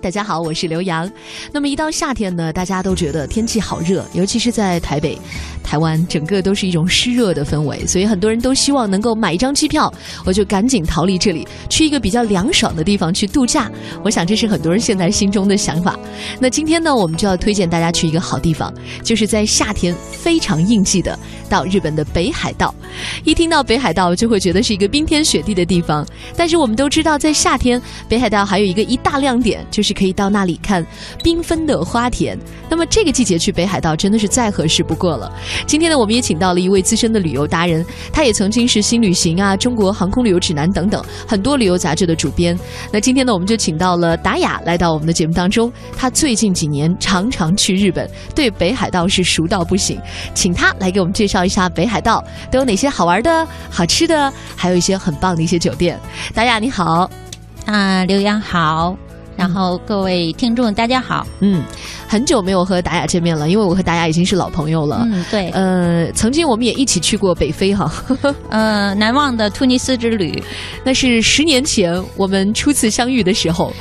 大家好，我是刘洋。那么一到夏天呢，大家都觉得天气好热，尤其是在台北、台湾，整个都是一种湿热的氛围，所以很多人都希望能够买一张机票，我就赶紧逃离这里，去一个比较凉爽的地方去度假。我想这是很多人现在心中的想法。那今天呢，我们就要推荐大家去一个好地方，就是在夏天非常应季的到日本的北海道。一听到北海道，就会觉得是一个冰天雪地的地方，但是我们都知道，在夏天北海道还有一个一大亮点，就是可以到那里看缤纷的花田。那么这个季节去北海道真的是再合适不过了。今天呢，我们也请到了一位资深的旅游达人，他也曾经是新旅行啊、中国航空旅游指南等等很多旅游杂志的主编。那今天呢，我们就请到了达雅来到我们的节目当中。他最近几年常常去日本，对北海道是熟到不行。请他来给我们介绍一下北海道都有哪些好玩的、好吃的，还有一些很棒的一些酒店。达雅你好，啊，刘洋好，然后各位听众大家好，嗯，很久没有和达雅见面了，因为我和达雅已经是老朋友了。嗯，对，呃，曾经我们也一起去过北非哈，呃，难忘的突尼斯之旅，那是十年前我们初次相遇的时候。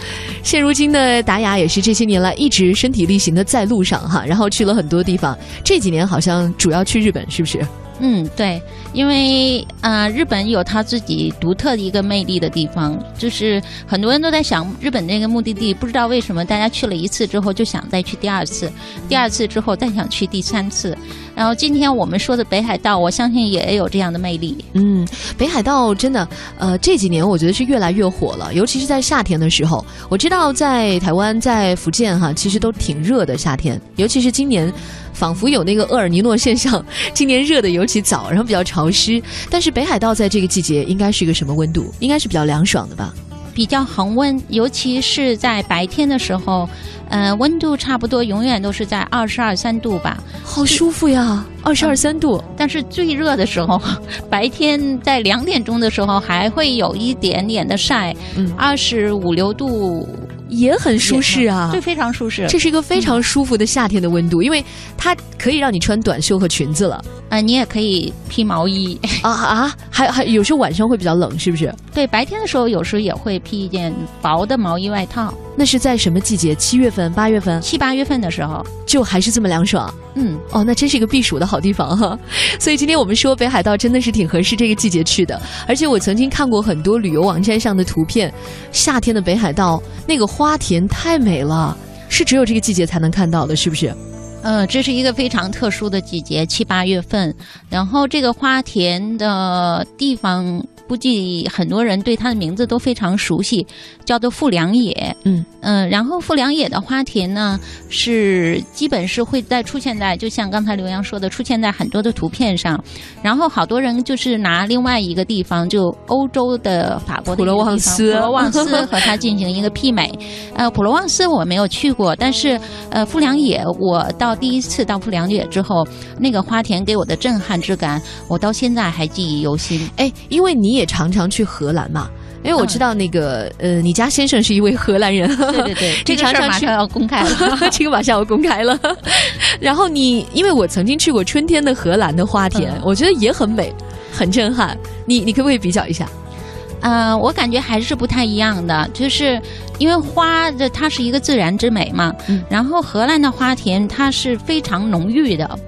现如今的达雅也是这些年来一直身体力行的在路上哈，然后去了很多地方。这几年好像主要去日本，是不是？嗯，对，因为啊、日本有它自己独特的一个魅力的地方，就是很多人都在想日本那个目的地，不知道为什么大家去了一次之后就想再去第二次，第二次之后再想去第三次。然后今天我们说的北海道，我相信也有这样的魅力。嗯，北海道真的，呃，这几年我觉得是越来越火了，尤其是在夏天的时候。我知道在台湾、在福建哈，其实都挺热的夏天，尤其是今年，仿佛有那个厄尔尼诺现象，今年热的尤其早，然后比较潮湿。但是北海道在这个季节应该是一个什么温度？应该是比较凉爽的吧？比较恒温，尤其是在白天的时候，呃，温度差不多永远都是在二十二三度吧。好舒服呀，二十二三度。但是最热的时候，白天在两点钟的时候还会有一点点的晒，嗯二十五六度，也很舒适啊对，。非常舒适。这是一个非常舒服的夏天的温度，因为它可以让你穿短袖和裙子了呃，你也可以披毛衣。啊啊！还还有时候晚上会比较冷，是不是？对，白天的时候有时候也会披一件薄的毛衣外套。那是在什么季节？七月份、八月份，七八月份的时候，就还是这么凉爽嗯，哦，那真是一个避暑的好地方哈。所以今天我们说北海道真的是挺合适这个季节去的，而且我曾经看过很多旅游网站上的图片，夏天的北海道那个花田太美了，是只有这个季节才能看到的，是不是？呃，这是一个非常特殊的季节，七八月份。然后这个花田的地方，估计很多人对它的名字都非常熟悉，叫做富良野。嗯嗯、然后富良野的花田呢，是基本是会在出现在，就像刚才刘洋说的，出现在很多的图片上。然后好多人就是拿另外一个地方，就欧洲的法国的普罗旺斯普罗旺斯和它进行一个媲美。呃，普罗旺斯我没有去过，但是呃，富良野我到第一次到富良野之后，那个花田给我的震撼之感，我到现在还记忆犹新。哎，因为你也常常去荷兰嘛。因为我知道那个，呃，你家先生是一位荷兰人，对对对，这个事儿马上要公开了。这个马上要公开了。然后你，因为我曾经去过春天的荷兰的花田，嗯我觉得也很美，很震撼。你你可不可以比较一下？呃，我感觉还是不太一样的，就是因为花的它是一个自然之美嘛，嗯然后荷兰的花田它是非常浓郁的。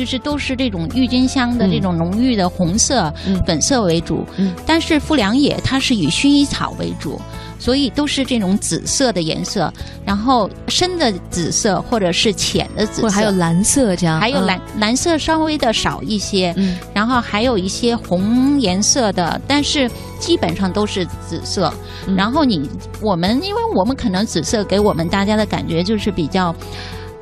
就是都是这种郁金香的嗯。这种浓郁的红色、嗯。粉色为主，嗯。但是富良野它是以薰衣草为主，所以都是这种紫色的颜色，然后深的紫色或者是浅的紫色，或者还有蓝色这样，嗯还有蓝、蓝色稍微的少一些，嗯。然后还有一些红颜色的，但是基本上都是紫色。嗯。然后你我们，因为我们可能紫色给我们大家的感觉就是比较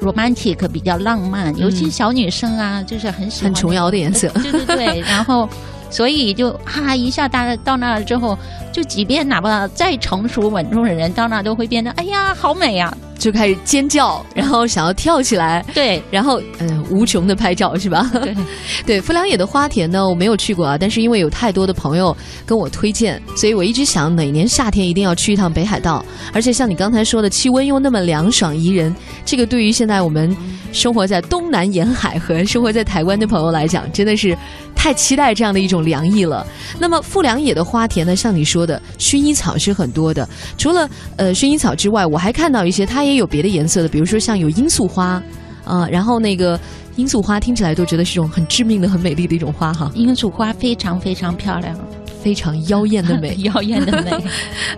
romantic，比较浪漫，尤其小女生啊，就是很喜欢嗯很琼瑶的颜色呃 对对对，然后。所以就哈一下，大家到那儿之后，就即便哪怕再成熟稳重的人，到那儿都会变得哎呀好美呀、就开始尖叫，然后想要跳起来，对，然后嗯、无穷的拍照是吧？对，对，富良野的花田呢，我没有去过啊，但是因为有太多的朋友跟我推荐，所以我一直想哪年夏天一定要去一趟北海道。而且像你刚才说的，气温又那么凉爽宜人，这个对于现在我们生活在东南沿海和生活在台湾的朋友来讲，真的是太期待这样的一种凉意了。那么富良野的花田呢，像你说的，薰衣草是很多的，除了呃薰衣草之外，我还看到一些它也有别的颜色的，比如说像有罂粟花。啊、然后那个罂粟花听起来都觉得是一种很致命的、很美丽的一种花哈，罂粟花非常非常漂亮，非常妖艳的美。妖艳的美。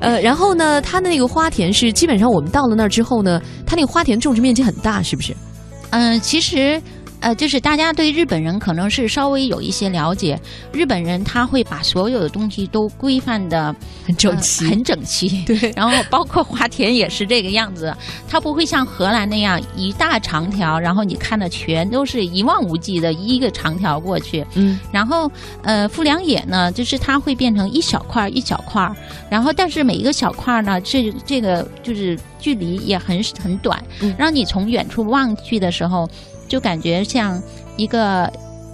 呃，然后呢，它的那个花田是基本上我们到了那儿之后呢，它那个花田种植面积很大，是不是？嗯、其实。呃，就是大家对日本人可能是稍微有一些了解，日本人他会把所有的东西都规范的很整齐，很整齐。对，然后包括花田也是这个样子，他不会像荷兰那样一大长条，然后你看的全都是一望无际的一个长条过去。嗯，然后呃，富良野呢，就是它会变成一小块儿一小块儿，然后但是每一个小块儿呢，这这个就是距离也很很短嗯，让你从远处望去的时候，就感觉像一个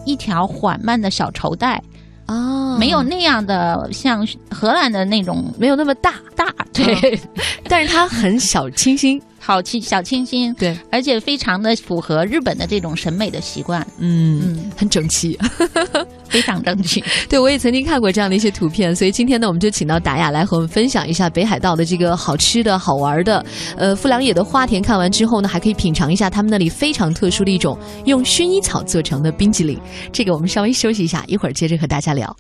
一条缓慢的小绸带，哦，没有那样的像荷兰的那种没有那么大，大，对，但是它很小清新。好清小清新，对，而且非常的符合日本的这种审美的习惯，嗯，嗯，很整齐。非常整齐。对，我也曾经看过这样的一些图片，所以今天呢，我们就请到达雅来和我们分享一下北海道的这个好吃的好玩的。呃，富良野的花田看完之后呢，还可以品尝一下他们那里非常特殊的一种用薰衣草做成的冰激凌。这个我们稍微休息一下，一会儿接着和大家聊。